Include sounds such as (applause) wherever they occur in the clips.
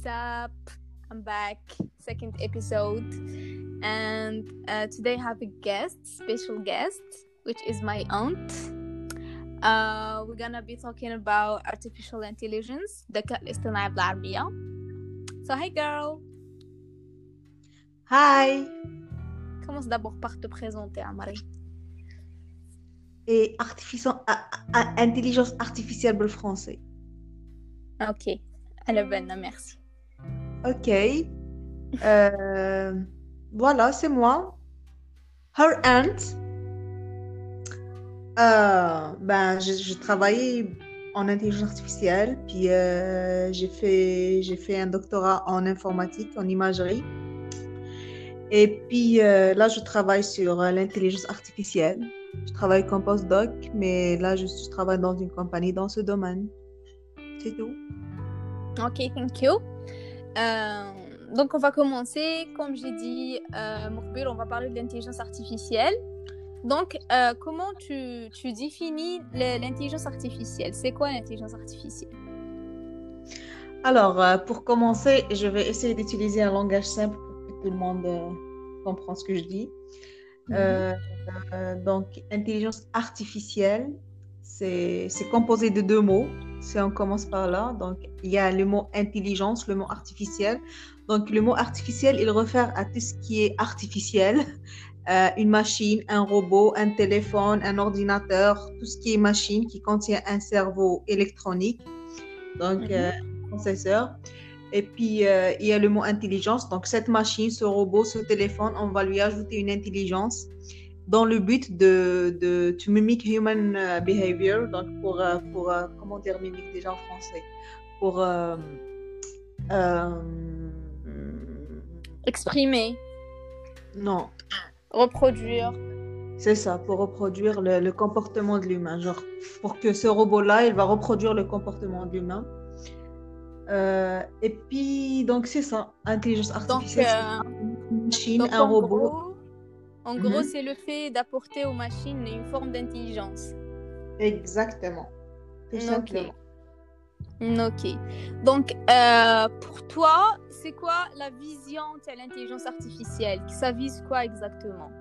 what's up? I'm back, second episode, and uh, today I have a guest, special guest, which is my aunt. Uh, we're gonna be talking about artificial intelligence, الذكاء الاصطناعي بالعربية. So hi girl, Hi commence d'abord par te présenter, Amari. Et artifici- a- a- intelligence artificielle pour le français. Ok, على بالنا, merci. Ok. Euh, voilà, c'est moi. Her aunt. Euh, ben, j'ai travaillé en intelligence artificielle, puis euh, j'ai fait, fait un doctorat en informatique, en imagerie. Et puis euh, là, je travaille sur l'intelligence artificielle. Je travaille comme postdoc, mais là, je, je travaille dans une compagnie dans ce domaine. C'est tout. Ok, thank you. Euh, donc, on va commencer. Comme j'ai dit, euh, on va parler de l'intelligence artificielle. Donc, euh, comment tu, tu définis l'intelligence artificielle? C'est quoi l'intelligence artificielle? Alors, euh, pour commencer, je vais essayer d'utiliser un langage simple pour que tout le monde comprenne ce que je dis. Euh, donc, intelligence artificielle, c'est composé de deux mots. Si on commence par là, donc il y a le mot intelligence, le mot artificiel. Donc, le mot artificiel, il réfère à tout ce qui est artificiel. Euh, une machine, un robot, un téléphone, un ordinateur, tout ce qui est machine qui contient un cerveau électronique. Donc, Mhm. euh, processeur. Et puis, euh, il y a le mot intelligence. Donc, cette machine, ce robot, ce téléphone, on va lui ajouter une intelligence dans le but de, de to mimic human euh, behavior. Donc, pour, euh, pour euh, comment dire mimic déjà en français? Pour, euh, euh, Exprimer, non, reproduire. c'est ça, pour reproduire le, le comportement de l'humain. Genre, pour que ce robot-là, il va reproduire le comportement de l'humain. Euh, et puis, donc, c'est ça, intelligence Donc, artificielle. c'est euh, une machine, donc, un robot. gros, en gros, Mhm. c'est le fait d'apporter aux machines une forme d'intelligence. Exactement. Tout Ok. simplement. Ok. Donc, euh, pour toi, c'est quoi la vision de l'intelligence artificielle? Ça vise quoi exactement?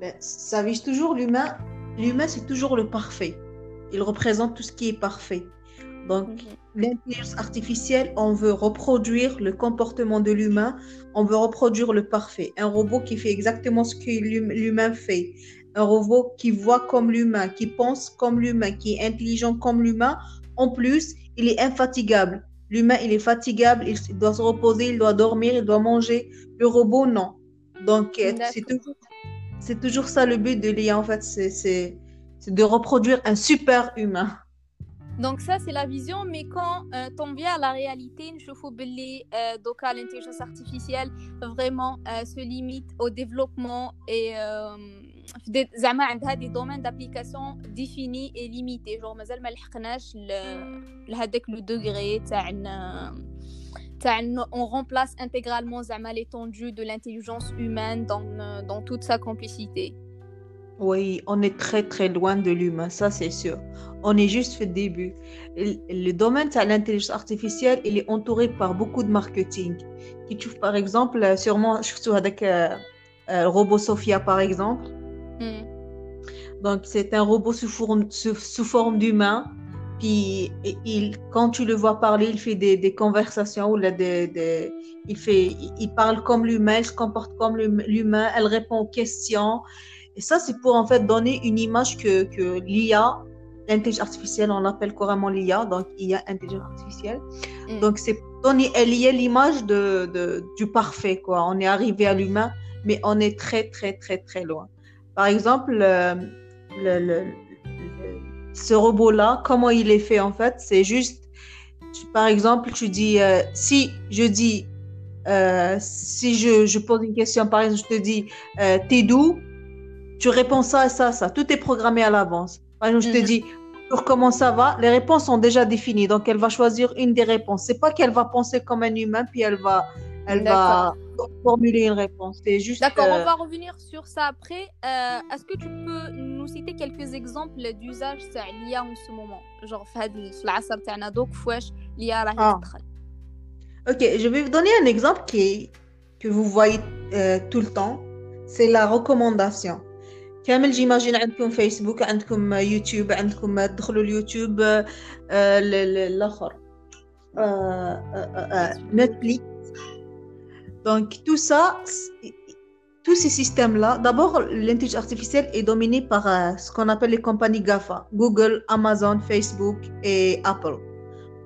Ben, ça vise toujours l'humain. L'humain, c'est toujours le parfait. Il représente tout ce qui est parfait. Donc, l'intelligence artificielle, on veut reproduire le comportement de l'humain, on veut reproduire le parfait. Un robot qui fait exactement ce que l'hum- l'humain fait. Un robot qui voit comme l'humain, qui pense comme l'humain, qui est intelligent comme l'humain. En plus, il est infatigable. L'humain, il est fatigable, il doit se reposer, il doit dormir, il doit manger. Le robot, non. Donc, euh, c'est toujours, c'est toujours ça le but de l'IA, en fait, c'est de reproduire un super humain. Donc ça c'est la vision mais quand euh, on vient à la réalité نشوفوا باللي euh, دوكا l'intelligence artificielle vraiment euh, se limite au développement et euh, في دي- زعما عندها دي دومين d'application définis et limités genre مازال ما لحقناش ل- لهداك لو دوغري تاع ن- تاع ن- on remplace intégralement زعما l'étendue de l'intelligence humaine dans dans toute sa complicité Oui, on est très très loin de l'humain, ça c'est sûr. On est juste au début. Le le domaine de l'intelligence artificielle, il est entouré par beaucoup de marketing. Qui trouve par exemple, euh, sûrement, surtout avec euh, euh, le robot Sophia par exemple. Hmm. Donc c'est un robot sous forme, sous, sous forme d'humain. Puis il, quand tu le vois parler, il fait des, des conversations ou là, des, des- il fait, il- parle comme l'humain, il se comporte comme l'hum- l'humain, elle répond aux questions. Et ça, c'est pour en fait donner une image que, que l'IA, l'intelligence artificielle, on l'appelle couramment l'IA, donc IA, intelligence artificielle. Mm. Donc c'est donner lier l'image de, de- du parfait, quoi. On est arrivé à l'humain, mais on est très, très, très, très loin. Par exemple, euh, le, le- le- ce robot-là, comment il est fait en fait, c'est juste, tu- par exemple, tu dis, euh, si je dis, euh, si je, je pose une question, par exemple, je te dis, t'es d'où? Tu réponds ça ça, ça. Tout est programmé à l'avance. Je te mhm. dis, sur comment ça va, les réponses sont déjà définies. Donc, elle va choisir une des réponses. C'est pas qu'elle va penser comme un humain, puis elle va, elle va formuler une réponse. C'est juste. D'accord, on euh, va revenir sur ça après. Euh, est-ce que tu peux nous citer quelques exemples d'usage de l'IA en ce moment? Genre, l'IA ah. Ok, je vais vous donner un exemple qui, que vous voyez euh, tout le temps. C'est la recommandation. كامل جيماجين عندكم فيسبوك عندكم يوتيوب عندكم تدخلوا اليوتيوب الاخر نتفليكس donc tout ça tous ces systèmes là d'abord l'intelligence artificielle est dominée par euh, ce qu'on appelle les compagnies GAFA Google Amazon Facebook et Apple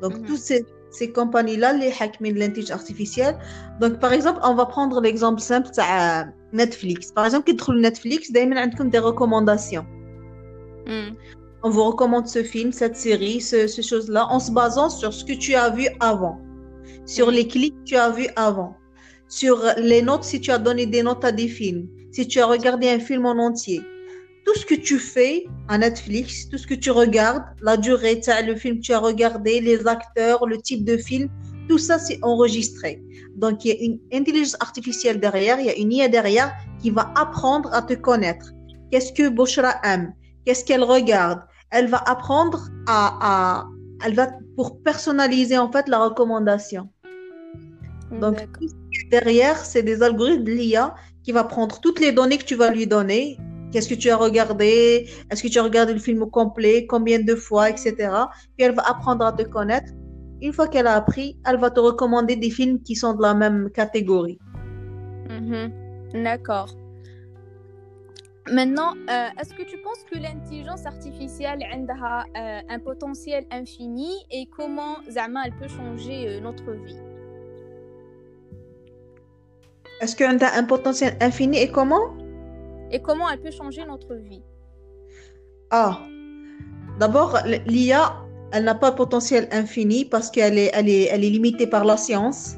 donc mm -hmm. tous ces ces compagnies-là, les de l'intelligence artificielle. Donc, par exemple, on va prendre l'exemple simple de Netflix. Par exemple, quand vous Netflix, vous avez des recommandations. Mm. On vous recommande ce film, cette série, ce, ces choses-là, en se basant sur ce que tu as vu avant, sur les clics que tu as vus avant, sur les notes si tu as donné des notes à des films, si tu as regardé un film en entier tout ce que tu fais à Netflix, tout ce que tu regardes, la durée, le film que tu as regardé, les acteurs, le type de film, tout ça c'est enregistré. Donc il y a une intelligence artificielle derrière, il y a une IA derrière qui va apprendre à te connaître. Qu'est-ce que Boshra aime? Qu'est-ce qu'elle regarde? Elle va apprendre à, à, elle va pour personnaliser en fait la recommandation. Donc derrière, c'est des algorithmes de l'IA qui va prendre toutes les données que tu vas lui donner Qu'est-ce que tu as regardé? Est-ce que tu as regardé le film au complet? Combien de fois, etc. Puis elle va apprendre à te connaître. Une fois qu'elle a appris, elle va te recommander des films qui sont de la même catégorie. Mm-hmm. D'accord. Maintenant, euh, est-ce que tu penses que l'intelligence artificielle a euh, un potentiel infini et comment Zama elle peut changer euh, notre vie? Est-ce qu'elle a un potentiel infini et comment? Et comment elle peut changer notre vie? Ah, d'abord, l'IA, elle n'a pas de potentiel infini parce qu'elle est, elle est, elle est limitée par la science.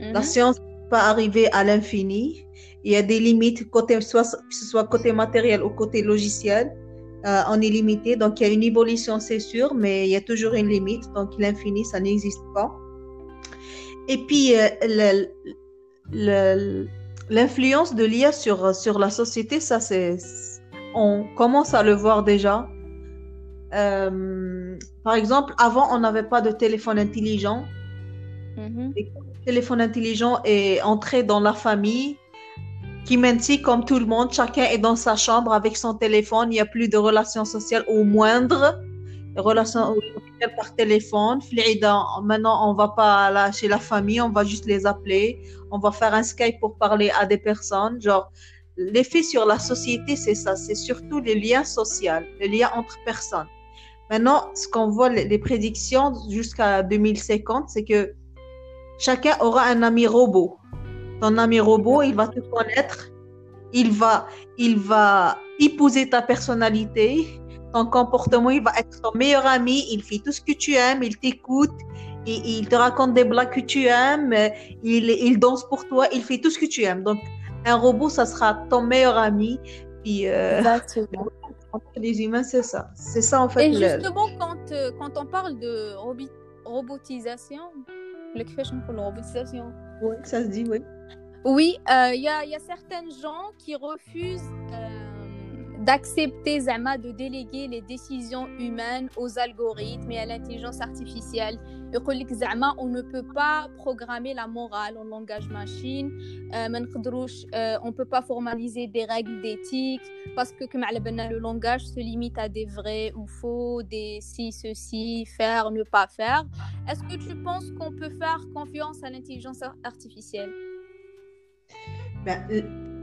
La mhm. science ne peut pas arriver à l'infini. Il y a des limites, côté, soit, que ce soit côté matériel ou côté logiciel. Euh, on est limité, donc il y a une évolution, c'est sûr, mais il y a toujours une limite. Donc l'infini, ça n'existe pas. Et puis, euh, le, le, L'influence de l'IA sur, sur la société, ça c'est... On commence à le voir déjà. Euh, par exemple, avant, on n'avait pas de téléphone intelligent. Mm-hmm. le téléphone intelligent est entré dans la famille, qui maintenant, comme tout le monde, chacun est dans sa chambre avec son téléphone. Il n'y a plus de relations sociales au moindre. relations par téléphone. Maintenant, on va pas là chez la famille, on va juste les appeler. On va faire un Skype pour parler à des personnes. Genre, l'effet sur la société, c'est ça. C'est surtout les liens sociaux, les liens entre personnes. Maintenant, ce qu'on voit, les, prédictions jusqu'à 2050, c'est que chacun aura un ami robot. Ton ami robot, il va te connaître, il va, il va épouser ta personnalité, ton comportement, il va être ton meilleur ami, il fait tout ce que tu aimes, il t'écoute, il, te raconte des blagues que tu aimes, il, il, danse pour toi, il fait tout ce que tu aimes. Donc, un robot, ça sera ton meilleur ami. Puis, euh. Les humains, c'est ça. C'est ça, en fait. Et justement, quand, euh, quand on parle de robotisation, le la robotisation. Oui, ça se dit, oui. Oui, il euh, y, a, y, a, certaines gens qui refusent d'accepter Zama de déléguer les décisions humaines aux algorithmes et à l'intelligence artificielle. Zama, on ne peut pas programmer la morale en langage machine, euh, euh, on ne peut pas formaliser des règles d'éthique parce que le langage se limite à des vrais ou faux, des si, ceci, faire, ne pas faire. Est-ce que tu penses qu'on peut faire confiance à l'intelligence artificielle? Ben,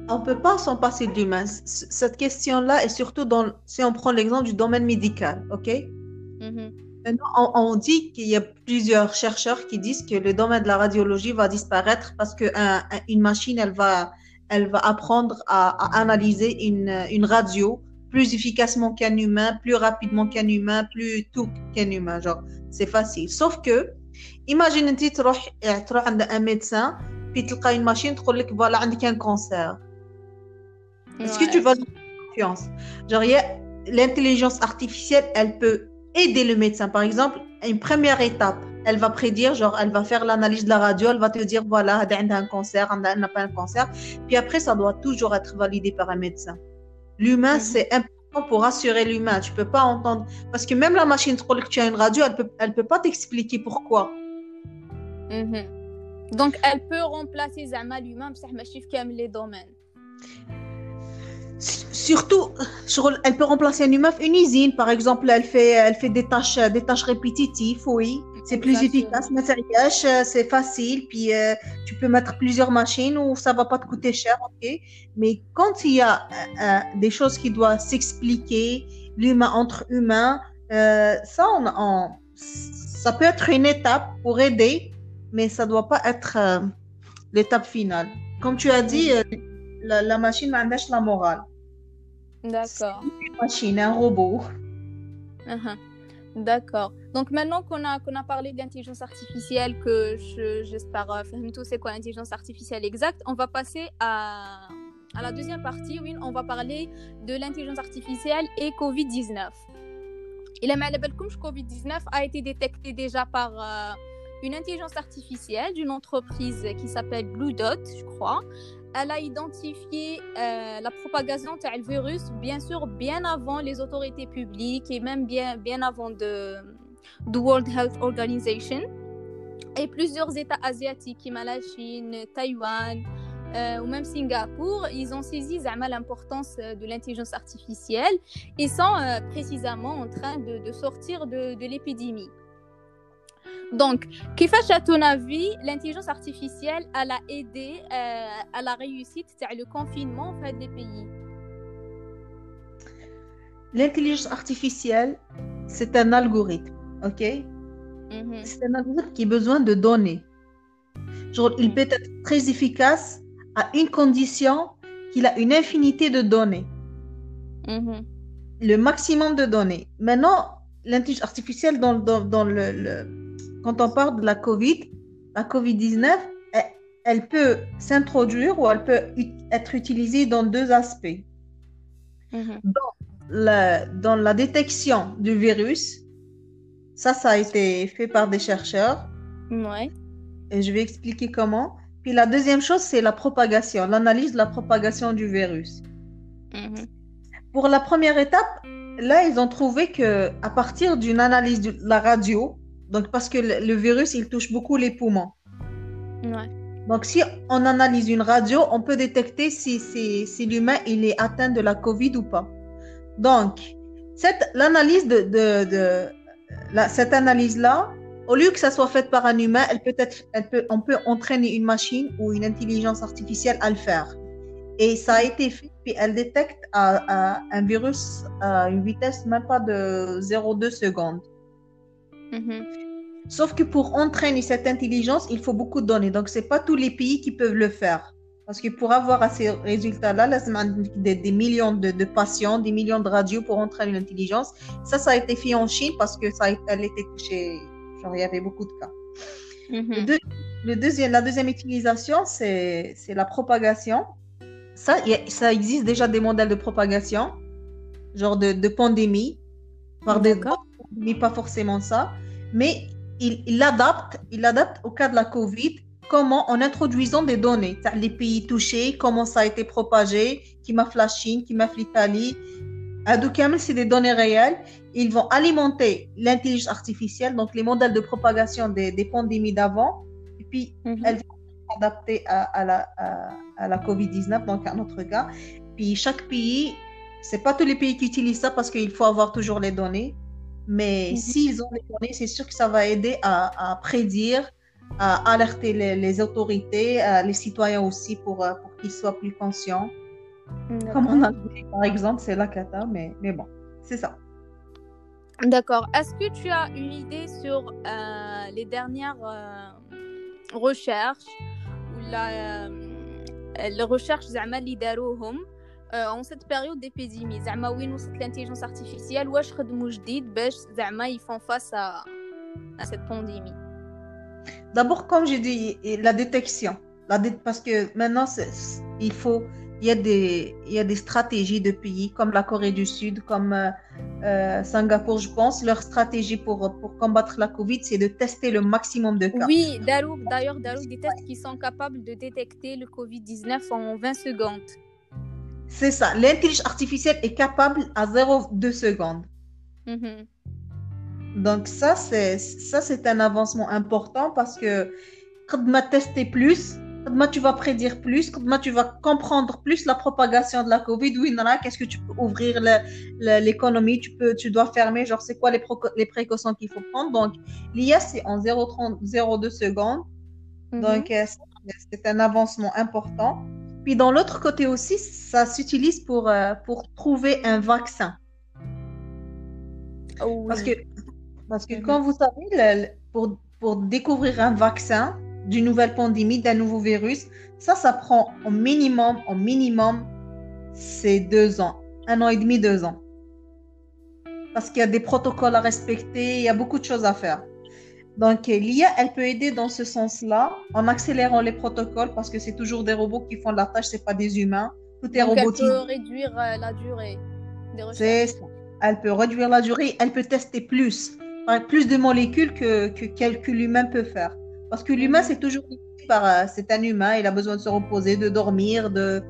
on ne peut pas s'en passer d'humain. Cette question-là est surtout dans, si on prend l'exemple du domaine médical, ok? Mm-hmm. Maintenant, on, dit qu'il y a plusieurs chercheurs qui disent que le domaine de la radiologie va disparaître parce qu'une une machine, elle va, elle va apprendre à, analyser une, une, radio plus efficacement qu'un humain, plus rapidement qu'un humain, plus tout qu'un humain. Genre, c'est facile. Sauf que, imagine tu vas un médecin, puis tu as une machine, tu dis voilà, un cancer. Est-ce que tu vas confiance Genre, l'intelligence artificielle, elle peut aider le médecin. Par exemple, une première étape elle va prédire, genre, elle va faire l'analyse de la radio, elle va te dire, voilà, elle a un cancer, elle n'a pas un cancer. Puis après, ça doit toujours être validé par un médecin. L'humain, mhm. c'est important pour assurer l'humain. Tu peux pas entendre. Parce que même la machine que tu as une radio, elle peut, elle peut pas t'expliquer pourquoi. Mhm. Donc, elle peut remplacer Zama l'humain, mais ça les domaines. Surtout, elle peut remplacer un humain, une usine, par exemple, elle fait, elle fait des tâches, des tâches répétitives, oui. C'est plus efficace, c'est facile, puis euh, tu peux mettre plusieurs machines où ça va pas te coûter cher, ok. Mais quand il y a euh, euh, des choses qui doivent s'expliquer, l'humain entre humains, ça, on, ça peut être une étape pour aider, mais ça doit pas être l'étape finale. Comme tu as dit, la, la machine n'a la morale. D'accord. Une machine, un robot. Uh-huh. D'accord. Donc maintenant qu'on a, qu'on a parlé d'intelligence artificielle, que j'espère je, tout c'est quoi l'intelligence artificielle exacte, on va passer à, à la deuxième partie. Oui, on va parler de l'intelligence artificielle et Covid-19. Il est mal que Covid-19 a été détecté déjà par euh, une intelligence artificielle d'une entreprise qui s'appelle Blue Dot, je crois elle a identifié euh, la propagation du virus, bien sûr, bien avant les autorités publiques et même bien, bien avant de, World Health Organization. Et plusieurs États asiatiques, comme la Chine, Taïwan euh, ou même Singapour, ils ont saisi l'importance euh, de l'intelligence artificielle et sont précisément en train de, sortir de l'épidémie. Donc, كيفاش à ton avis l'intelligence artificielle elle a aidé euh, à la réussite de le confinement en fait des pays L'intelligence artificielle, c'est un algorithme, ok mhm. C'est un algorithme qui a besoin de données. Genre, il peut être très efficace à une condition qu'il a une infinité de données. Mhm. Le maximum de données. Maintenant, l'intelligence artificielle dans, dans, dans le quand on parle de la COVID, la COVID-19, elle, peut s'introduire ou elle peut être utilisée dans deux aspects. Mhm. Dans, la, dans la détection du virus, ça, ça a été fait par des chercheurs. Ouais. Et je vais expliquer comment. Puis la deuxième chose, c'est la propagation, l'analyse de la propagation du virus. Mhm. Pour la première étape, là, ils ont trouvé que à partir d'une analyse de la radio, donc, parce que le, virus, il touche beaucoup les poumons. Donc, si on analyse une radio, on peut détecter si, si, si l'humain il est atteint de la COVID ou pas. Donc, cette l'analyse de, de, de la, cette analyse-là, au lieu que ça soit fait par un humain, elle peut être, elle peut, on peut entraîner une machine ou une intelligence artificielle à le faire. Et ça a été fait, puis elle détecte un virus à une vitesse même pas de 0,2 secondes. Mhm. Sauf que pour entraîner cette intelligence, il faut beaucoup de données. Donc, ce n'est pas tous les pays qui peuvent le faire. Parce que pour avoir à ces résultats-là, là, des, des millions de, patients, des millions de radios pour entraîner l'intelligence. Ça, ça a été fait en Chine parce que ça a, elle était touchée. Genre, il y avait beaucoup de cas. Mhm. le, deuxième, la deuxième utilisation, c'est la propagation. Ça, ça existe déjà des modèles de propagation, genre de, de pandémie, par des mais pas forcément ça. Mais il, il adapte, il au cas de la COVID comment en introduisant des données, les pays touchés, comment ça a été propagé, qui m'a la Chine, qui m'a l'Italie. c'est des données réelles. Ils vont alimenter l'intelligence artificielle, donc les modèles de propagation des, des pandémies d'avant, et puis mhm. elles vont s'adapter à, à, la, à, la COVID-19, donc à notre cas. Puis chaque pays, c'est pas tous les pays qui utilisent ça parce qu'il faut avoir toujours les données. Mais mm -hmm. s'ils ont des données, c'est sûr que ça va aider à, prédire, à alerter les, autorités, euh, les citoyens aussi pour, euh, pour qu'ils soient plus conscients. Comme on a Algérie, par exemple, c'est la cata, mais, mais bon, c'est ça. D'accord. Est-ce que tu as une idée sur euh, les dernières euh, recherches ou la, euh, les recherches les اللي en cette période d'épidémie زعما وين وصلت l'intelligence artificielle واش خدموا جديد باش زعما ils font face à, à cette pandémie D'abord, comme j'ai dit, la détection. La dé... Parce que maintenant, il faut, il y, a des, il y a des stratégies de pays comme la Corée du Sud, comme euh, euh, Singapour, je pense, leur stratégie pour, pour combattre la Covid, c'est de tester le maximum de cas. Oui, d'ailleurs, des tests qui sont capables de détecter le Covid-19 en 20 secondes. C'est ça. L'intelligence artificielle est capable à 0,2 secondes. Mhm. Donc ça, c'est ça, c'est un avancement important parce que quand tu testé plus, quand tu vas prédire plus, quand tu vas comprendre plus la propagation de la Covid, oui, qu'est-ce que tu peux ouvrir l'économie, tu peux, tu dois fermer, genre c'est quoi les, les précautions qu'il faut prendre? Donc l'IA c'est en 0,2 secondes. Mhm. Donc euh, c'est un avancement important. Puis dans l'autre côté aussi, ça s'utilise pour, euh, pour trouver un vaccin. Oh parce que, parce que quand mhm. vous savez, pour, pour découvrir un vaccin d'une nouvelle pandémie, d'un nouveau virus, ça, ça prend au minimum, au minimum, c'est deux ans. Un an et demi, deux ans. Parce qu'il y a des protocoles à respecter, il y a beaucoup de choses à faire. Donc, l'IA, elle peut aider dans ce sens-là, en accélérant les protocoles, parce que c'est toujours des robots qui font la tâche, c'est pas des humains. Tout est robotisé. Elle peut réduire euh, la durée des recherches. Ça. Elle peut réduire la durée, elle peut tester plus, plus de molécules que, que, l'humain peut faire. Parce que l'humain, mhm. c'est toujours par, euh, c'est un humain, il a besoin de se reposer, de dormir, de,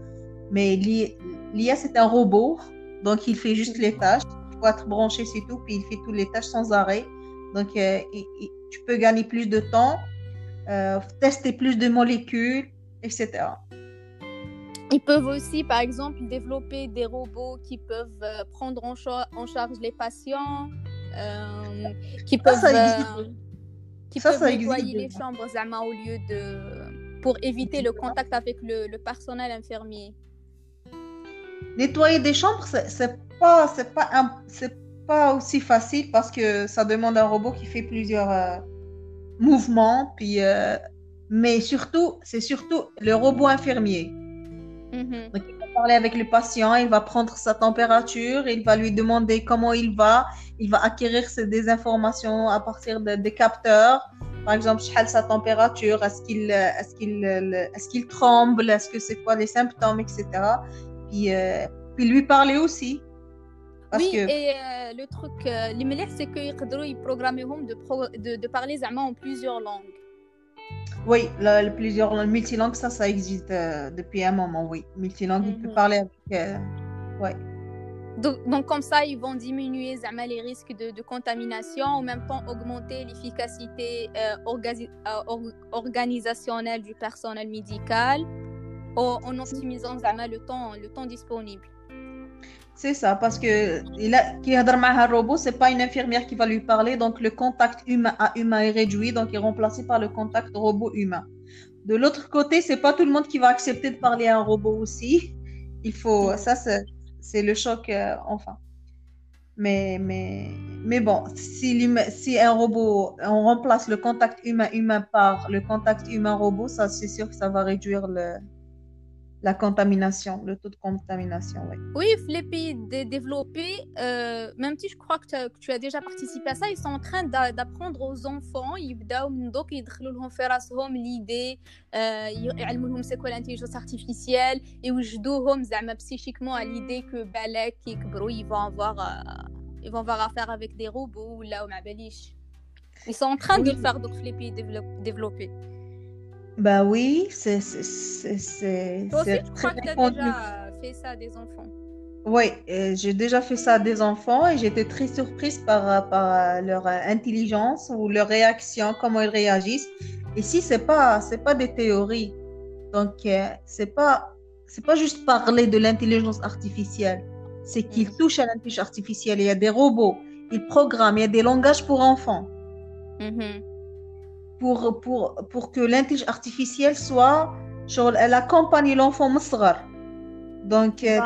mais l'IA, c'est un robot, donc il fait juste les tâches. Il faut être branché, c'est tout, puis il fait toutes les tâches sans arrêt. Donc, euh, tu peux gagner plus de temps, euh, tester plus de molécules, etc. Ils peuvent aussi, par exemple, développer des robots qui peuvent euh, prendre en, en, charge les patients, euh, qui peuvent, qui peuvent nettoyer les chambres au lieu de pour éviter le contact avec le, le personnel infirmier. Nettoyer des chambres, c'est pas, pas, pas aussi facile parce que ça demande un robot qui fait plusieurs euh, mouvements. Puis, euh, mais surtout, c'est surtout le robot infirmier. Mm-hmm. Donc, il va parler avec le patient, il va prendre sa température, il va lui demander comment il va, il va acquérir des informations à partir des capteurs. Par exemple, sa température, est-ce qu'il est qu'il est qu'il tremble, est-ce que c'est quoi les symptômes, etc. Puis, euh, puis lui parler aussi oui, et euh, le truc, euh, les c'est qu'ils peuvent programmer de, de, de parler en plusieurs langues. Oui, le, plusieurs langues, multilangue, ça, ça existe euh, depuis un moment, oui. Multilangue, il peut mhm. parler avec. ouais. Donc, donc, comme ça, ils vont diminuer les risques de, de, contamination, en même temps augmenter l'efficacité organisationnelle du personnel médical en, en optimisant le temps, le temps disponible. C'est ça, parce que qui un robot, c'est pas une infirmière qui va lui parler, donc le contact humain à humain est réduit, donc il est remplacé par le contact robot humain. De l'autre côté, c'est pas tout le monde qui va accepter de parler à un robot aussi. Il faut, ça c'est le choc, euh, enfin. Mais, mais, mais bon, si, si un robot, on remplace le contact humain-humain par le contact humain-robot, ça c'est sûr que ça va réduire le, la contamination, le taux de contamination. Oui, oui les pays développés, euh, même si je crois que tu, as, déjà participé à ça, ils sont en train d'apprendre aux enfants, ils donc ils faire l'idée, euh, c'est quoi l'intelligence artificielle, et ils psychiquement à l'idée que balek ils vont avoir euh, ils vont avoir affaire avec des robots là ou Ils sont en train de le faire donc les pays développés. Bah oui, c'est. Toi aussi, tu crois que tu as déjà fait ça à des enfants? Oui, euh, j'ai déjà fait ça à des enfants et j'étais très surprise par, par leur intelligence ou leur réaction, comment ils réagissent. Et si c'est pas, c'est pas des théories, donc euh, c'est pas, c'est pas juste parler de l'intelligence artificielle, c'est qu'ils mm. touchent à l'intelligence artificielle. Il y a des robots, ils programment, il y a des langages pour enfants. Mm pour, pour, pour que l'intelligence artificielle soit, elle accompagne l'enfant Donc, euh,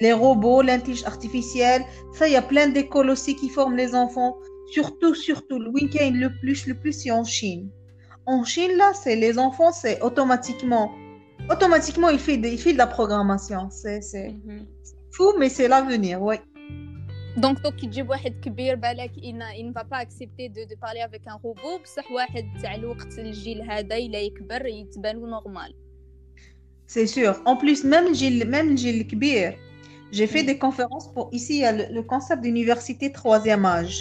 les robots, l'intelligence artificielle, ça, il y a plein d'écoles aussi qui forment les enfants. Surtout, surtout, le week-end, le plus, le plus, c'est en Chine. En Chine, là, c'est les enfants, c'est automatiquement, automatiquement, il fait, de, il fait de la programmation. C'est mm-hmm. fou, mais c'est l'avenir, oui. دونك دوك كي تجيب واحد كبير بالك ان ان با اكسبتي دو دو بارلي افيك ان روبو بصح واحد تاع الوقت الجيل هذا الا يكبر يتبان نورمال سي سور اون بليس ميم الجيل ميم الجيل الكبير J'ai fait des conférences pour ici, il y a le, concept d'université troisième âge.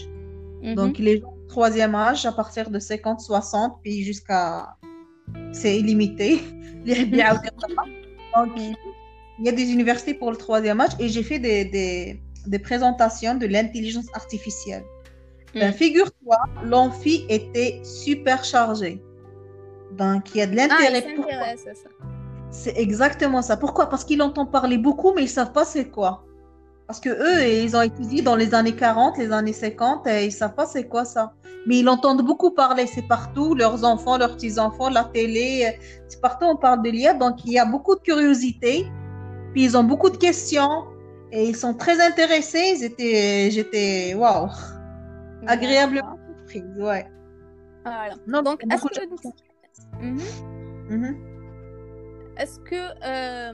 Mhm. Donc, les gens troisième âge, à partir de 50, 60, puis jusqu'à. C'est illimité. (laughs) Donc, il y a des universités pour le troisième âge et j'ai fait des, des, des, présentations de l'intelligence artificielle. Ben, mm. Figure-toi, l'amphi était super chargé. Donc, il y a de ah, l'intérêt. c'est exactement ça. Pourquoi? Parce qu'ils entendent parler beaucoup, mais ils ne savent pas c'est quoi. Parce que eux, ils ont étudié dans les années 40, les années 50, et ils ne savent pas c'est quoi ça. Mais ils entendent beaucoup parler, c'est partout, leurs enfants, leurs petits-enfants, la télé, c'est partout on parle de l'IA. Donc, il y a beaucoup de curiosité, puis ils ont beaucoup de questions, et ils sont très intéressés. J'étais, j'étais, waouh, agréablement surprise, ouais. Voilà. Donc, est-ce que... Mhm. Mhm. Est-ce que euh,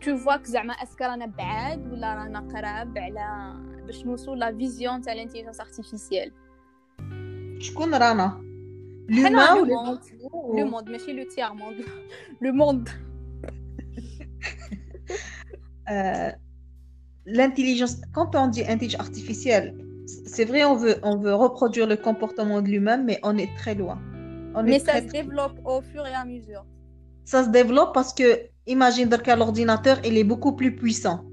tu vois que زعما اسكو رانا بعاد ولا رانا قراب على باش نوصلوا لا فيزيون تاع الانتيليجنس ارتيفيسيال شكون رانا حنا لو موند لو موند ماشي لو تيار موند (laughs) لو موند l'intelligence quand on dit intelligence artificielle c'est vrai on veut on veut reproduire le comportement de l'humain mais on est très loin on mais ça se développe au fur et à mesure ça se développe parce que imagine que l'ordinateur, il est beaucoup plus puissant.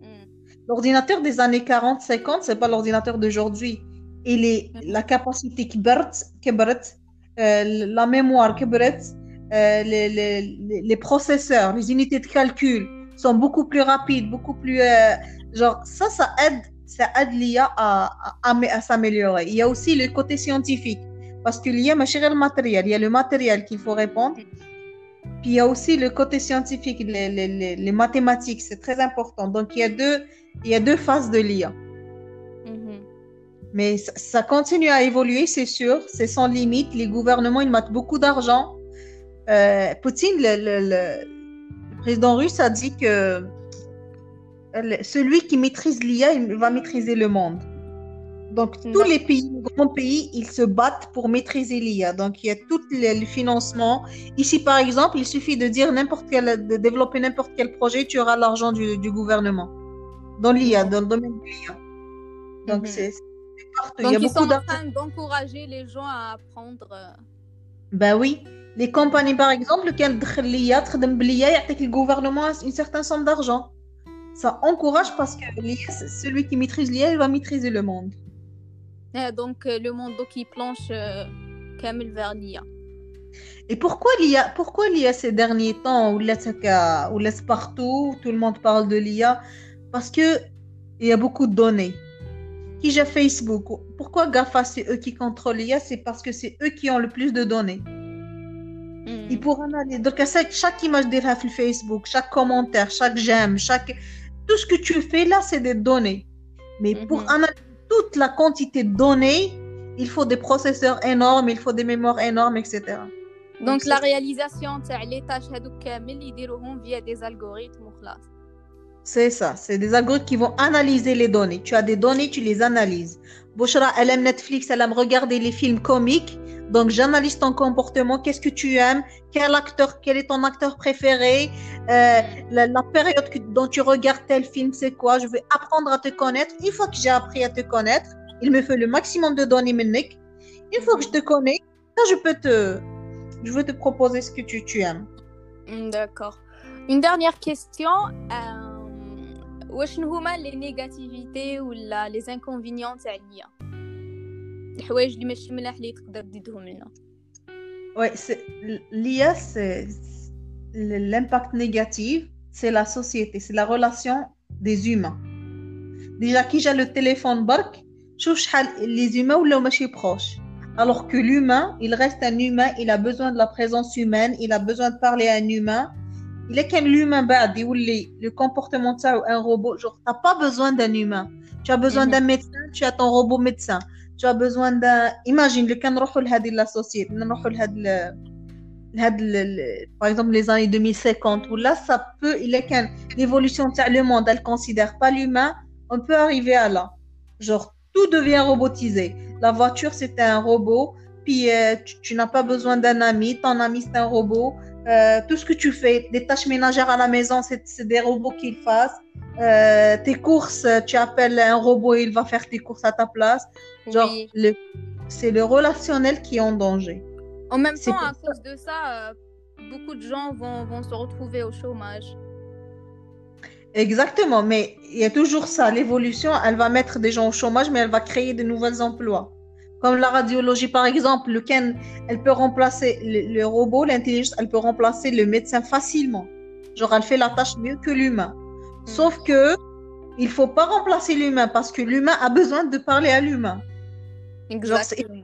Hmm. L'ordinateur des années 40, 50, c'est pas l'ordinateur d'aujourd'hui. Il est hmm. la capacité qui euh, la mémoire qui euh, les, les, les, processeurs, les unités de calcul sont beaucoup plus rapides, beaucoup plus euh, genre ça, ça aide, ça aide l'IA à, à, à s'améliorer. Il y a aussi le côté scientifique parce que l'IA, le matériel, il y a le matériel qu'il faut répondre. Puis il y a aussi le côté scientifique, les, les, les, mathématiques, c'est très important. Donc il y a deux, il y a deux phases de l'IA. Mm-hmm. Mais ça, continue à évoluer, c'est sûr, c'est sans limite. Les gouvernements, ils mettent beaucoup d'argent. Euh, Poutine, le, le, président russe, a dit que celui qui maîtrise l'IA, il va maîtriser le monde. Donc, tous les pays, grands pays, ils se battent pour maîtriser l'IA. Donc, il y a tout le, financement. Ici, par exemple, il suffit de dire n'importe quel, de développer n'importe quel projet, tu auras l'argent du, du, gouvernement dans l'IA, dans le domaine de l'IA. Donc, mhm. c'est partout. Donc, il y a ils sont en train d'encourager les gens à apprendre. Ben oui. Les compagnies, par exemple, qui ont l'IA, le gouvernement une certaine somme d'argent. Ça encourage parce que celui qui maîtrise l'IA, il va maîtriser le monde. Eh, donc euh, le monde qui planche euh, Kamel vers l'IA. Et pourquoi l'IA Pourquoi l'IA ces derniers temps ou laisse ou laisse partout tout le monde parle de l'IA? Parce que il y a beaucoup de données. Qui j'ai Facebook? Pourquoi Gafa c'est eux qui contrôlent l'IA? C'est parce que c'est eux qui ont le plus de données. Ils pourront analyser. Donc chaque image de Facebook, chaque commentaire, chaque j'aime, chaque tout ce que tu fais là, c'est des données. Mais pour mhm. analyser toute la quantité de données, il faut des processeurs énormes, il faut des mémoires énormes, etc. Donc, Donc la réalisation les tâches via des algorithmes C'est ça, c'est des algorithmes qui vont analyser les données. Tu as des données, tu les analyses. Bouchra, elle aime Netflix, elle aime regarder les films comiques. Donc, j'analyse ton comportement, qu'est-ce que tu aimes, quel acteur, quel est ton acteur préféré, euh, la, période que, dont tu regardes tel film, c'est quoi? Je vais apprendre à te connaître. Une fois que j'ai appris à te connaître, il me fait le maximum de données, Menek. Une fois que je te connais, là, je peux te, je veux te proposer ce que tu, tu aimes. Hmm, d'accord. Une dernière question. Euh, les négativités ou les inconvénients de الحوايج اللي ماشي ملاح اللي تقدر تزيدهم لنا Ouais, l'IA, c'est l'impact négatif, c'est la société, c'est la relation des humains. Déjà, qui j'ai le téléphone bark, les humains ou les machins proches. Alors que l'humain, il reste un humain, il a besoin de la présence humaine, il a besoin de parler à un humain. Il est qu'un humain ou le comportement de ça ou un robot, genre, t'as pas besoin d'un humain. Tu as besoin mhm. d'un médecin, tu as ton robot médecin tu as besoin d'un imagine le كان نروحوا لهذه la société نروحوا لهذا لهذا par exemple les années 2050 où là ça peut il est qu'un l'évolution le monde elle considère pas l'humain on peut arriver à là genre tout devient robotisé la voiture c'est un robot puis euh, tu, n'as pas besoin d'un ami ton ami c'est un robot euh, tout ce que tu fais, des tâches ménagères à la maison, c'est des robots qui le fassent. Euh, tes courses, tu appelles un robot, il va faire tes courses à ta place. Genre, c'est le relationnel qui est en danger. En même temps, à cause de ça, euh, beaucoup de gens vont, vont, se retrouver au chômage. Exactement, mais il y a toujours ça. L'évolution, elle va mettre des gens au chômage, mais elle va créer de nouveaux emplois. Comme la radiologie, par exemple, le Ken, elle peut remplacer le, robot, l'intelligence, elle peut remplacer le médecin facilement. Genre, elle fait la tâche mieux que l'humain. Hmm. Sauf que il faut pas remplacer l'humain parce que l'humain a besoin de parler à l'humain. Exactement.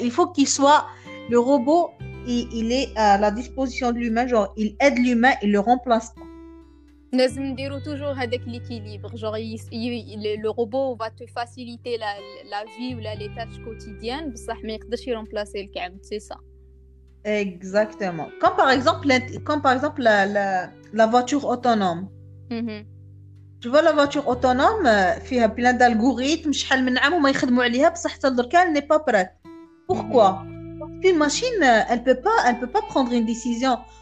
Il faut qu'il soit le robot, il, il, est à la disposition de l'humain, genre il aide l'humain, il le remplace pas. لازم نديرو توجور هذاك ليكيليبر جور لو روبو va te faciliter la, la vie ou les tâches quotidiennes بصح ما يقدرش يرمبلاسي الكعب c'est ça exactement comme par exemple comme par exemple la, la, la voiture autonome mm -hmm. tu vois la voiture autonome فيها plein d'algorithmes شحال من عام وما يخدموا عليها بصح حتى دركا elle n'est pas prête pourquoi parce qu'une machine elle peut pas elle peut pas prendre une décision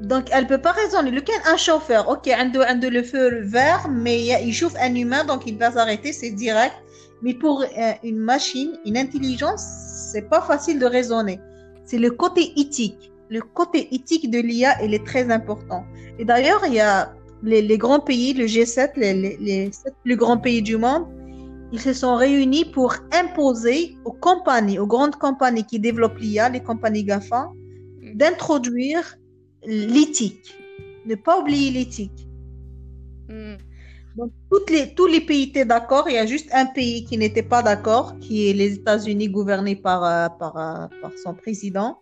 donc, elle peut pas raisonner. Lequel un chauffeur, ok, un de, le feu vert, mais il chauffe un humain, donc il va s'arrêter, c'est direct. Mais pour euh, une machine, une intelligence, c'est pas facile de raisonner. C'est le côté éthique. Le côté éthique de l'IA, il est très important. Et d'ailleurs, il y a les, grands pays, le G7, les, les, sept plus grands pays du monde, ils se sont réunis pour imposer aux compagnies, aux grandes compagnies qui développent l'IA, les compagnies GAFA, d'introduire l'éthique. Ne pas oublier l'éthique. Hmm. Donc, toutes les, tous les pays étaient d'accord. Il y a juste un pays qui n'était pas d'accord, qui est les États-Unis, gouvernés par, euh, par, euh, par, son président.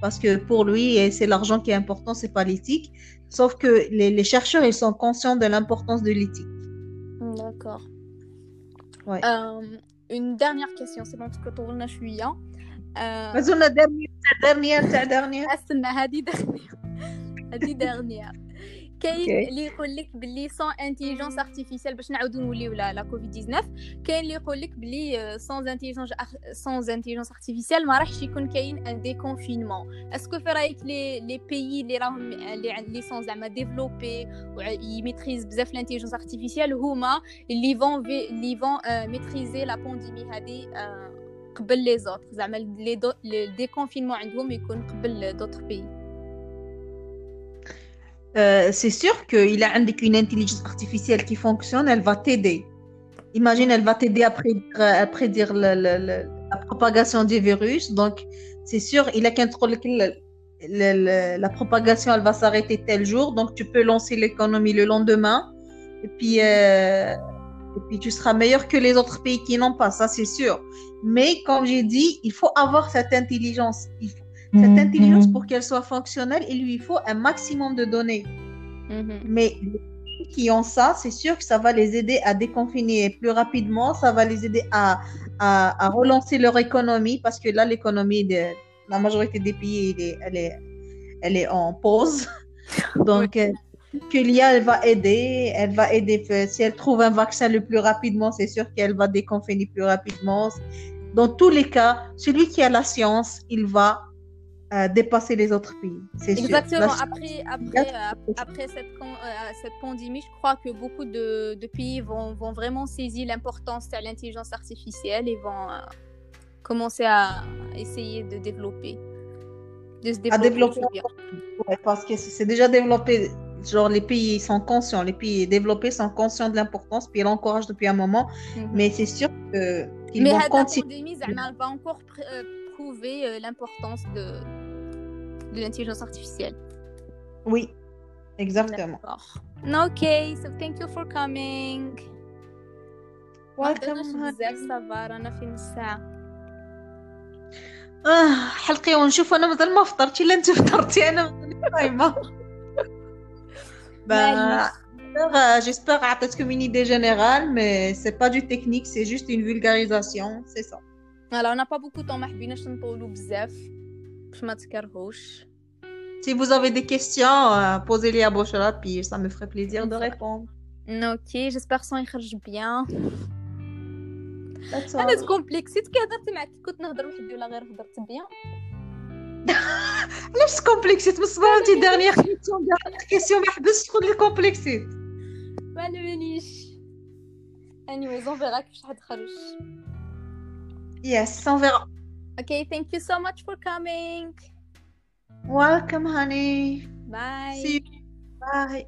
Parce que pour lui, c'est l'argent qui est important, c'est pas l'éthique. Sauf que les, chercheurs, ils sont conscients de l'importance de l'éthique. D'accord. Ouais. Euh, une dernière question, c'est bon, parce que je suis. Euh... dernière, dernière? هذه dernière هذه dernière كاين اللي يقول لك باللي سون انتيليجونس ارتيفيسيال باش نعاودو نوليو لا لا كوفيد 19 كاين اللي يقول لك باللي سون انتيليجونس سون انتيليجونس ارتيفيسيال ما راحش يكون كاين ان ديكونفينمون اسكو في رايك لي لي بيي اللي راهم اللي سون زعما ديفلوبي ويميتريز بزاف الانتيليجونس ارتيفيسيال هما اللي فون اللي فون ميتريزي لا بانديمي هذه قبل لي زوتر زعما لي دو لي ديكونفينمون عندهم يكون قبل دوتر بي c'est sûr qu'il a une intelligence artificielle qui fonctionne, elle va t'aider. Imagine, elle va t'aider à prédire, le, la propagation du virus. Donc, c'est sûr, il a qu'un contrôle la propagation, elle va s'arrêter tel jour. Donc, tu peux lancer l'économie le lendemain. Et puis, euh, et puis tu seras meilleur que les autres pays qui n'ont pas, ça c'est sûr. Mais comme j'ai dit, il faut avoir cette intelligence. Il faut, cette mm-hmm. intelligence, pour qu'elle soit fonctionnelle, il lui faut un maximum de données. Mm-hmm. Mais les pays qui ont ça, c'est sûr que ça va les aider à déconfiner plus rapidement, ça va les aider à, à, à relancer leur économie, parce que là, l'économie de la majorité des pays, elle est, elle est, elle est en pause. (laughs) Donc, euh, que l'IA elle va aider, elle va aider si elle trouve un vaccin le plus rapidement, c'est sûr qu'elle va déconfiner plus rapidement. Dans tous les cas, celui qui a la science, il va euh, dépasser les autres pays. C'est Exactement. Après, après, euh, après cette, euh, cette, pandémie, je crois que beaucoup de, de pays vont, vont, vraiment saisir l'importance de l'intelligence artificielle et vont commencer à essayer de développer. De se développer. À développer ouais, parce que c'est déjà développé genre les pays sont conscients, les pays développés sont conscients de l'importance, puis ils l'encouragent depuis un moment. Mm -hmm. Mais c'est sûr que qu'ils vont continuer. Mais la va encore pr euh, prouver euh, l'importance de, de l'intelligence artificielle. Oui, exactement. Ok, so thank you for coming. Welcome. بزاف صبر انا فين الساعه اه حلقي ونشوف انا مازال ما فطرتي الا انت فطرتي انا صايمه j'espère j'espère عطيتكم une idée générale mais c'est pas du technique c'est juste une vulgarisation c'est ça alors on n'a pas beaucoup de temps ما حبيناش نطولوا بزاف باش ما تكرهوش Si vous avez des questions, euh, posez-les à Boshra, puis ça me ferait plaisir de répondre. Ok, j'espère son يخرج bien. That's انا all. تكومبلكسيت كي هضرت معك كنت نهضر وحدي ولا غير هضرت بيان علاش كومبلكسيت من الصباح انت دارنيير كيسيون دارنيير كيسيون ما حبستش تقول لي كومبلكسيت ما على باليش anyways on verra كيفاش حتخرج Yes, on verra. okay thank you so much for coming Welcome, honey. bye See you. Bye.